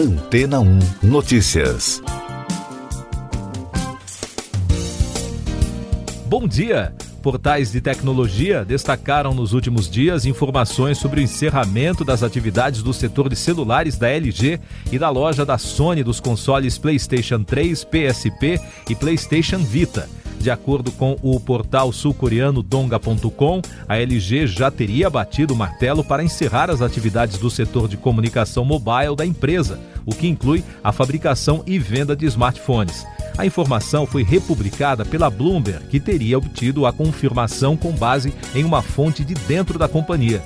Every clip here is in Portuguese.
Antena 1 Notícias. Bom dia! Portais de tecnologia destacaram nos últimos dias informações sobre o encerramento das atividades do setor de celulares da LG e da loja da Sony dos consoles PlayStation 3, PSP e PlayStation Vita. De acordo com o portal sul-coreano Donga.com, a LG já teria batido o martelo para encerrar as atividades do setor de comunicação mobile da empresa, o que inclui a fabricação e venda de smartphones. A informação foi republicada pela Bloomberg, que teria obtido a confirmação com base em uma fonte de dentro da companhia.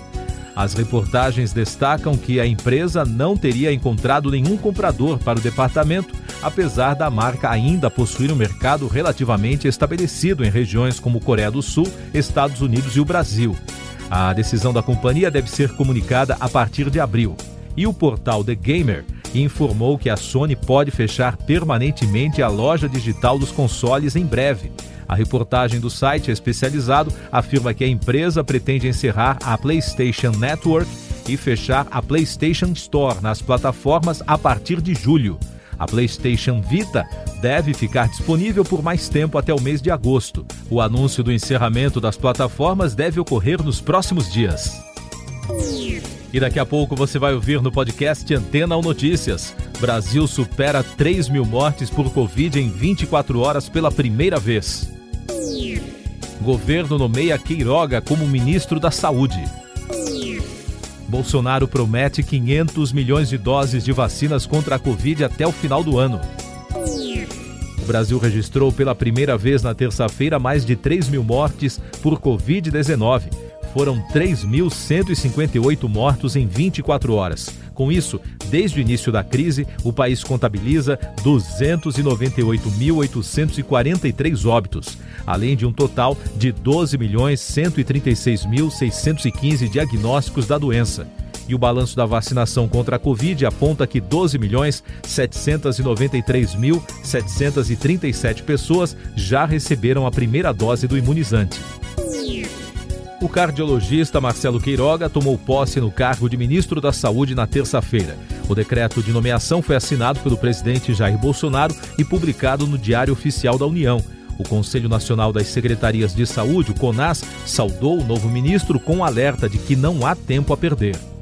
As reportagens destacam que a empresa não teria encontrado nenhum comprador para o departamento, apesar da marca ainda possuir um mercado relativamente estabelecido em regiões como Coreia do Sul, Estados Unidos e o Brasil. A decisão da companhia deve ser comunicada a partir de abril. E o portal The Gamer informou que a Sony pode fechar permanentemente a loja digital dos consoles em breve. A reportagem do site especializado afirma que a empresa pretende encerrar a PlayStation Network e fechar a PlayStation Store nas plataformas a partir de julho. A PlayStation Vita deve ficar disponível por mais tempo até o mês de agosto. O anúncio do encerramento das plataformas deve ocorrer nos próximos dias. E daqui a pouco você vai ouvir no podcast Antena ou Notícias. Brasil supera 3 mil mortes por Covid em 24 horas pela primeira vez. Governo nomeia Queiroga como ministro da Saúde. Bolsonaro promete 500 milhões de doses de vacinas contra a Covid até o final do ano. O Brasil registrou pela primeira vez na terça-feira mais de 3 mil mortes por Covid-19 foram 3.158 mortos em 24 horas. Com isso, desde o início da crise, o país contabiliza 298.843 óbitos, além de um total de 12.136.615 diagnósticos da doença. E o balanço da vacinação contra a Covid aponta que 12.793.737 pessoas já receberam a primeira dose do imunizante. O cardiologista Marcelo Queiroga tomou posse no cargo de ministro da Saúde na terça-feira. O decreto de nomeação foi assinado pelo presidente Jair Bolsonaro e publicado no Diário Oficial da União. O Conselho Nacional das Secretarias de Saúde, o CONAS, saudou o novo ministro com um alerta de que não há tempo a perder.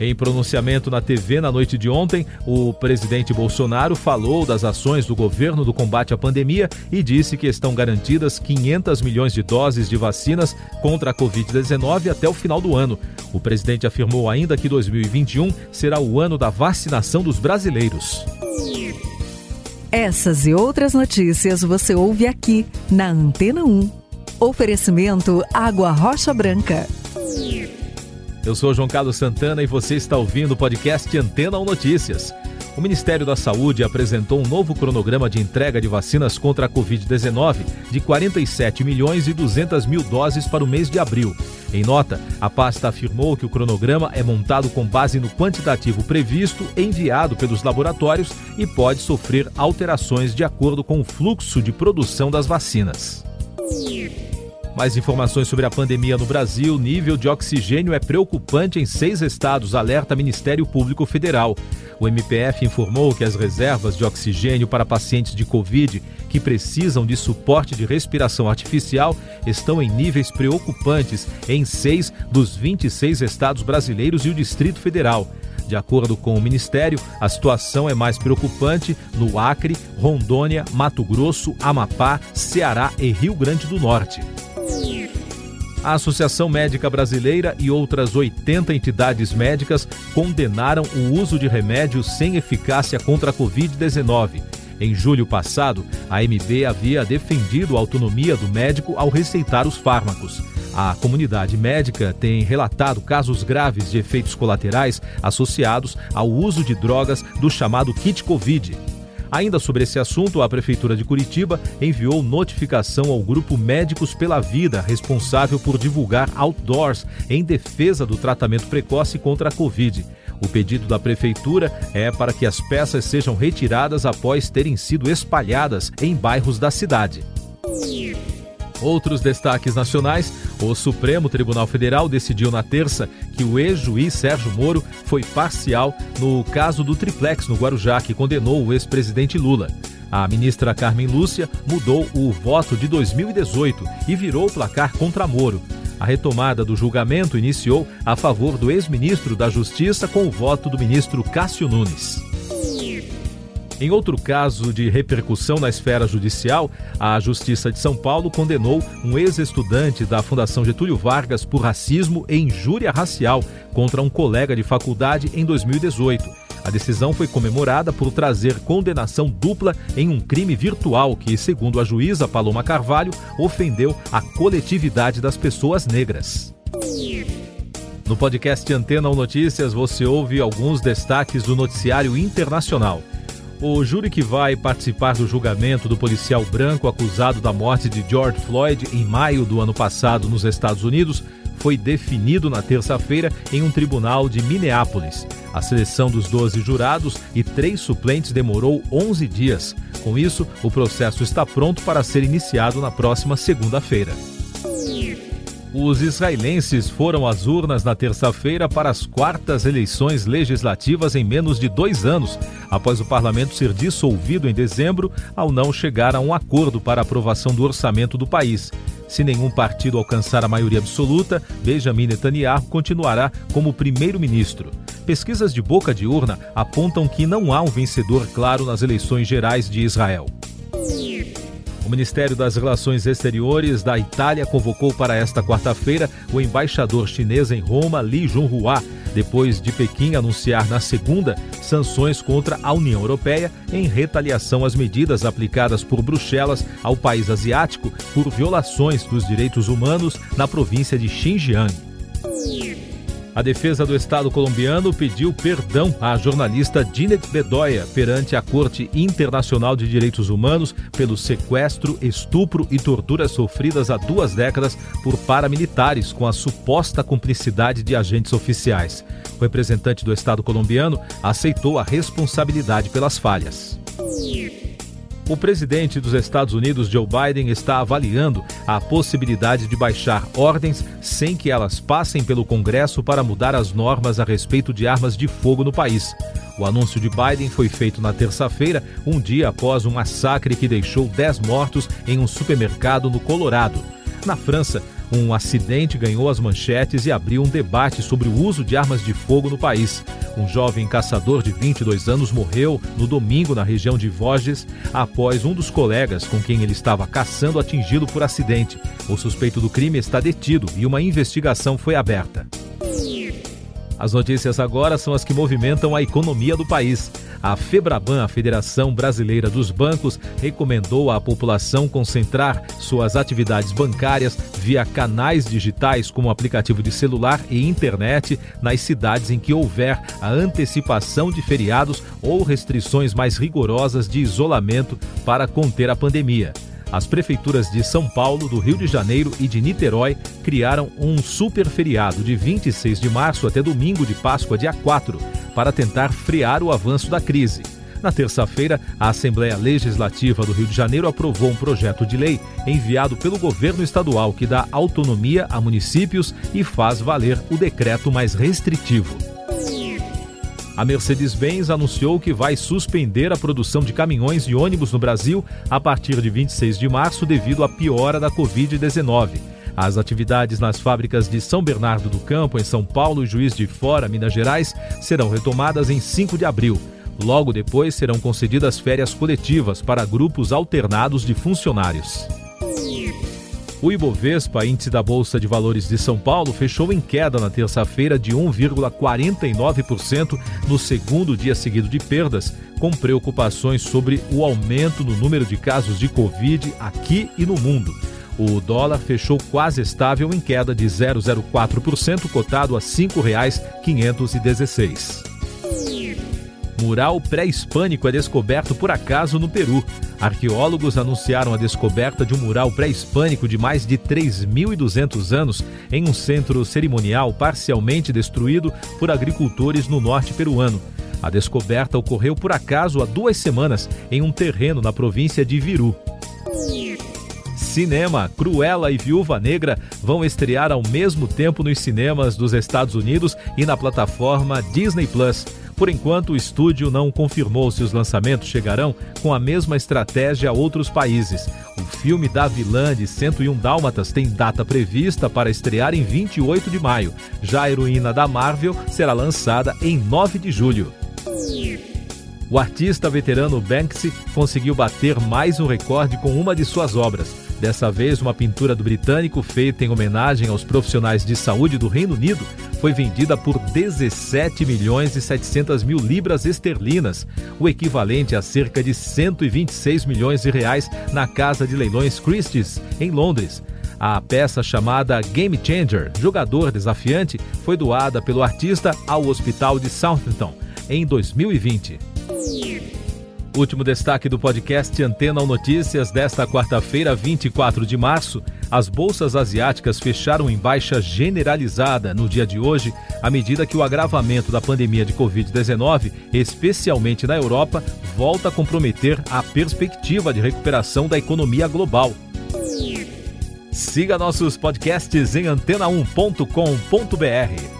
Em pronunciamento na TV na noite de ontem, o presidente Bolsonaro falou das ações do governo do combate à pandemia e disse que estão garantidas 500 milhões de doses de vacinas contra a Covid-19 até o final do ano. O presidente afirmou ainda que 2021 será o ano da vacinação dos brasileiros. Essas e outras notícias você ouve aqui na Antena 1. Oferecimento Água Rocha Branca. Eu sou João Carlos Santana e você está ouvindo o podcast Antena 1 Notícias. O Ministério da Saúde apresentou um novo cronograma de entrega de vacinas contra a Covid-19 de 47 milhões e 200 mil doses para o mês de abril. Em nota, a pasta afirmou que o cronograma é montado com base no quantitativo previsto enviado pelos laboratórios e pode sofrer alterações de acordo com o fluxo de produção das vacinas. Mais informações sobre a pandemia no Brasil. Nível de oxigênio é preocupante em seis estados, alerta Ministério Público Federal. O MPF informou que as reservas de oxigênio para pacientes de Covid que precisam de suporte de respiração artificial estão em níveis preocupantes em seis dos 26 estados brasileiros e o Distrito Federal. De acordo com o Ministério, a situação é mais preocupante no Acre, Rondônia, Mato Grosso, Amapá, Ceará e Rio Grande do Norte. A Associação Médica Brasileira e outras 80 entidades médicas condenaram o uso de remédios sem eficácia contra a Covid-19. Em julho passado, a MB havia defendido a autonomia do médico ao receitar os fármacos. A comunidade médica tem relatado casos graves de efeitos colaterais associados ao uso de drogas do chamado kit Covid. Ainda sobre esse assunto, a Prefeitura de Curitiba enviou notificação ao Grupo Médicos pela Vida, responsável por divulgar outdoors em defesa do tratamento precoce contra a Covid. O pedido da Prefeitura é para que as peças sejam retiradas após terem sido espalhadas em bairros da cidade. Outros destaques nacionais: O Supremo Tribunal Federal decidiu na terça que o ex-juiz Sérgio Moro foi parcial no caso do triplex no Guarujá, que condenou o ex-presidente Lula. A ministra Carmen Lúcia mudou o voto de 2018 e virou o placar contra Moro. A retomada do julgamento iniciou a favor do ex-ministro da Justiça com o voto do ministro Cássio Nunes. Em outro caso de repercussão na esfera judicial, a Justiça de São Paulo condenou um ex-estudante da Fundação Getúlio Vargas por racismo e injúria racial contra um colega de faculdade em 2018. A decisão foi comemorada por trazer condenação dupla em um crime virtual que, segundo a juíza Paloma Carvalho, ofendeu a coletividade das pessoas negras. No podcast Antena ou Notícias, você ouve alguns destaques do noticiário internacional. O júri que vai participar do julgamento do policial branco acusado da morte de George Floyd em maio do ano passado nos Estados Unidos foi definido na terça-feira em um tribunal de Minneapolis. A seleção dos 12 jurados e três suplentes demorou 11 dias. Com isso, o processo está pronto para ser iniciado na próxima segunda-feira. Os israelenses foram às urnas na terça-feira para as quartas eleições legislativas em menos de dois anos, após o parlamento ser dissolvido em dezembro ao não chegar a um acordo para aprovação do orçamento do país. Se nenhum partido alcançar a maioria absoluta, Benjamin Netanyahu continuará como primeiro-ministro. Pesquisas de boca de urna apontam que não há um vencedor claro nas eleições gerais de Israel. O Ministério das Relações Exteriores da Itália convocou para esta quarta-feira o embaixador chinês em Roma, Li Junhua, depois de Pequim anunciar na segunda sanções contra a União Europeia em retaliação às medidas aplicadas por Bruxelas ao país asiático por violações dos direitos humanos na província de Xinjiang. A defesa do Estado colombiano pediu perdão à jornalista Dinet Bedoya perante a Corte Internacional de Direitos Humanos pelo sequestro, estupro e torturas sofridas há duas décadas por paramilitares com a suposta cumplicidade de agentes oficiais. O representante do Estado colombiano aceitou a responsabilidade pelas falhas. O presidente dos Estados Unidos, Joe Biden, está avaliando a possibilidade de baixar ordens sem que elas passem pelo Congresso para mudar as normas a respeito de armas de fogo no país. O anúncio de Biden foi feito na terça-feira, um dia após um massacre que deixou 10 mortos em um supermercado no Colorado. Na França, um acidente ganhou as manchetes e abriu um debate sobre o uso de armas de fogo no país. Um jovem caçador de 22 anos morreu no domingo na região de Vosges após um dos colegas com quem ele estava caçando atingido por acidente. O suspeito do crime está detido e uma investigação foi aberta. As notícias agora são as que movimentam a economia do país. A Febraban, a Federação Brasileira dos Bancos, recomendou à população concentrar suas atividades bancárias via canais digitais como aplicativo de celular e internet nas cidades em que houver a antecipação de feriados ou restrições mais rigorosas de isolamento para conter a pandemia. As prefeituras de São Paulo, do Rio de Janeiro e de Niterói criaram um super feriado de 26 de março até domingo de Páscoa, dia 4, para tentar frear o avanço da crise. Na terça-feira, a Assembleia Legislativa do Rio de Janeiro aprovou um projeto de lei enviado pelo governo estadual que dá autonomia a municípios e faz valer o decreto mais restritivo. A Mercedes-Benz anunciou que vai suspender a produção de caminhões e ônibus no Brasil a partir de 26 de março devido à piora da Covid-19. As atividades nas fábricas de São Bernardo do Campo, em São Paulo e Juiz de Fora, Minas Gerais, serão retomadas em 5 de abril. Logo depois serão concedidas férias coletivas para grupos alternados de funcionários. O Ibovespa, índice da Bolsa de Valores de São Paulo, fechou em queda na terça-feira de 1,49% no segundo dia seguido de perdas, com preocupações sobre o aumento no número de casos de Covid aqui e no mundo. O dólar fechou quase estável em queda de 0,04%, cotado a R$ 5,516. Mural pré-hispânico é descoberto por acaso no Peru. Arqueólogos anunciaram a descoberta de um mural pré-hispânico de mais de 3.200 anos em um centro cerimonial parcialmente destruído por agricultores no norte peruano. A descoberta ocorreu por acaso há duas semanas em um terreno na província de Viru. Cinema, Cruella e Viúva Negra vão estrear ao mesmo tempo nos cinemas dos Estados Unidos e na plataforma Disney Plus. Por enquanto, o estúdio não confirmou se os lançamentos chegarão com a mesma estratégia a outros países. O filme da vilã de 101 Dálmatas tem data prevista para estrear em 28 de maio. Já a heroína da Marvel será lançada em 9 de julho. O artista veterano Banksy conseguiu bater mais um recorde com uma de suas obras. Dessa vez, uma pintura do britânico feita em homenagem aos profissionais de saúde do Reino Unido foi vendida por 17 milhões e 700 mil libras esterlinas, o equivalente a cerca de 126 milhões de reais na casa de leilões Christie's, em Londres. A peça chamada Game Changer, Jogador Desafiante, foi doada pelo artista ao Hospital de Southampton em 2020. Último destaque do podcast Antena Notícias desta quarta-feira, 24 de março. As bolsas asiáticas fecharam em baixa generalizada no dia de hoje, à medida que o agravamento da pandemia de Covid-19, especialmente na Europa, volta a comprometer a perspectiva de recuperação da economia global. Siga nossos podcasts em antena1.com.br.